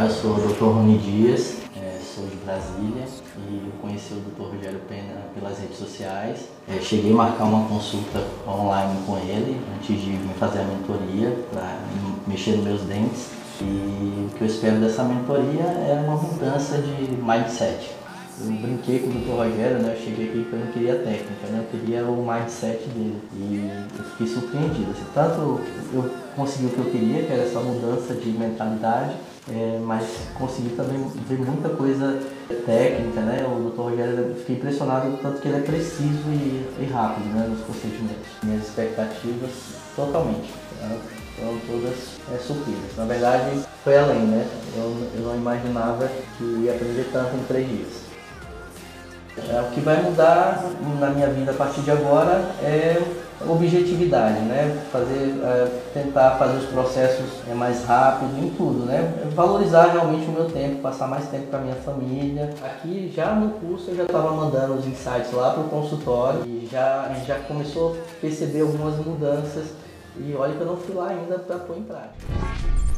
eu sou o Dr. Rony Dias, é, sou de Brasília e eu conheci o Dr. Rogério Pena pelas redes sociais. É, cheguei a marcar uma consulta online com ele antes de me fazer a mentoria para mexer nos meus dentes. E o que eu espero dessa mentoria é uma mudança de mindset. Eu brinquei com o Dr. Rogério, né? Eu cheguei aqui porque eu não queria técnica, né? Eu queria o mindset dele. E eu fiquei surpreendido. Assim, tanto eu consegui o que eu queria, que era essa mudança de mentalidade, é, mas consegui também ver muita coisa técnica, né? O Dr. Rogério, eu fiquei impressionado tanto que ele é preciso e, e rápido né? nos procedimentos. Minhas expectativas totalmente. Né? Foram todas é, supridas. Na verdade, foi além, né? Eu, eu não imaginava que ia aprender tanto em três dias. É, o que vai mudar na minha vida a partir de agora é objetividade, né? Fazer, é, tentar fazer os processos é, mais rápido em tudo, né? Valorizar realmente o meu tempo, passar mais tempo com a minha família. Aqui já no curso eu já estava mandando os insights lá para o consultório e já, já começou a perceber algumas mudanças e olha que eu não fui lá ainda para pôr em prática.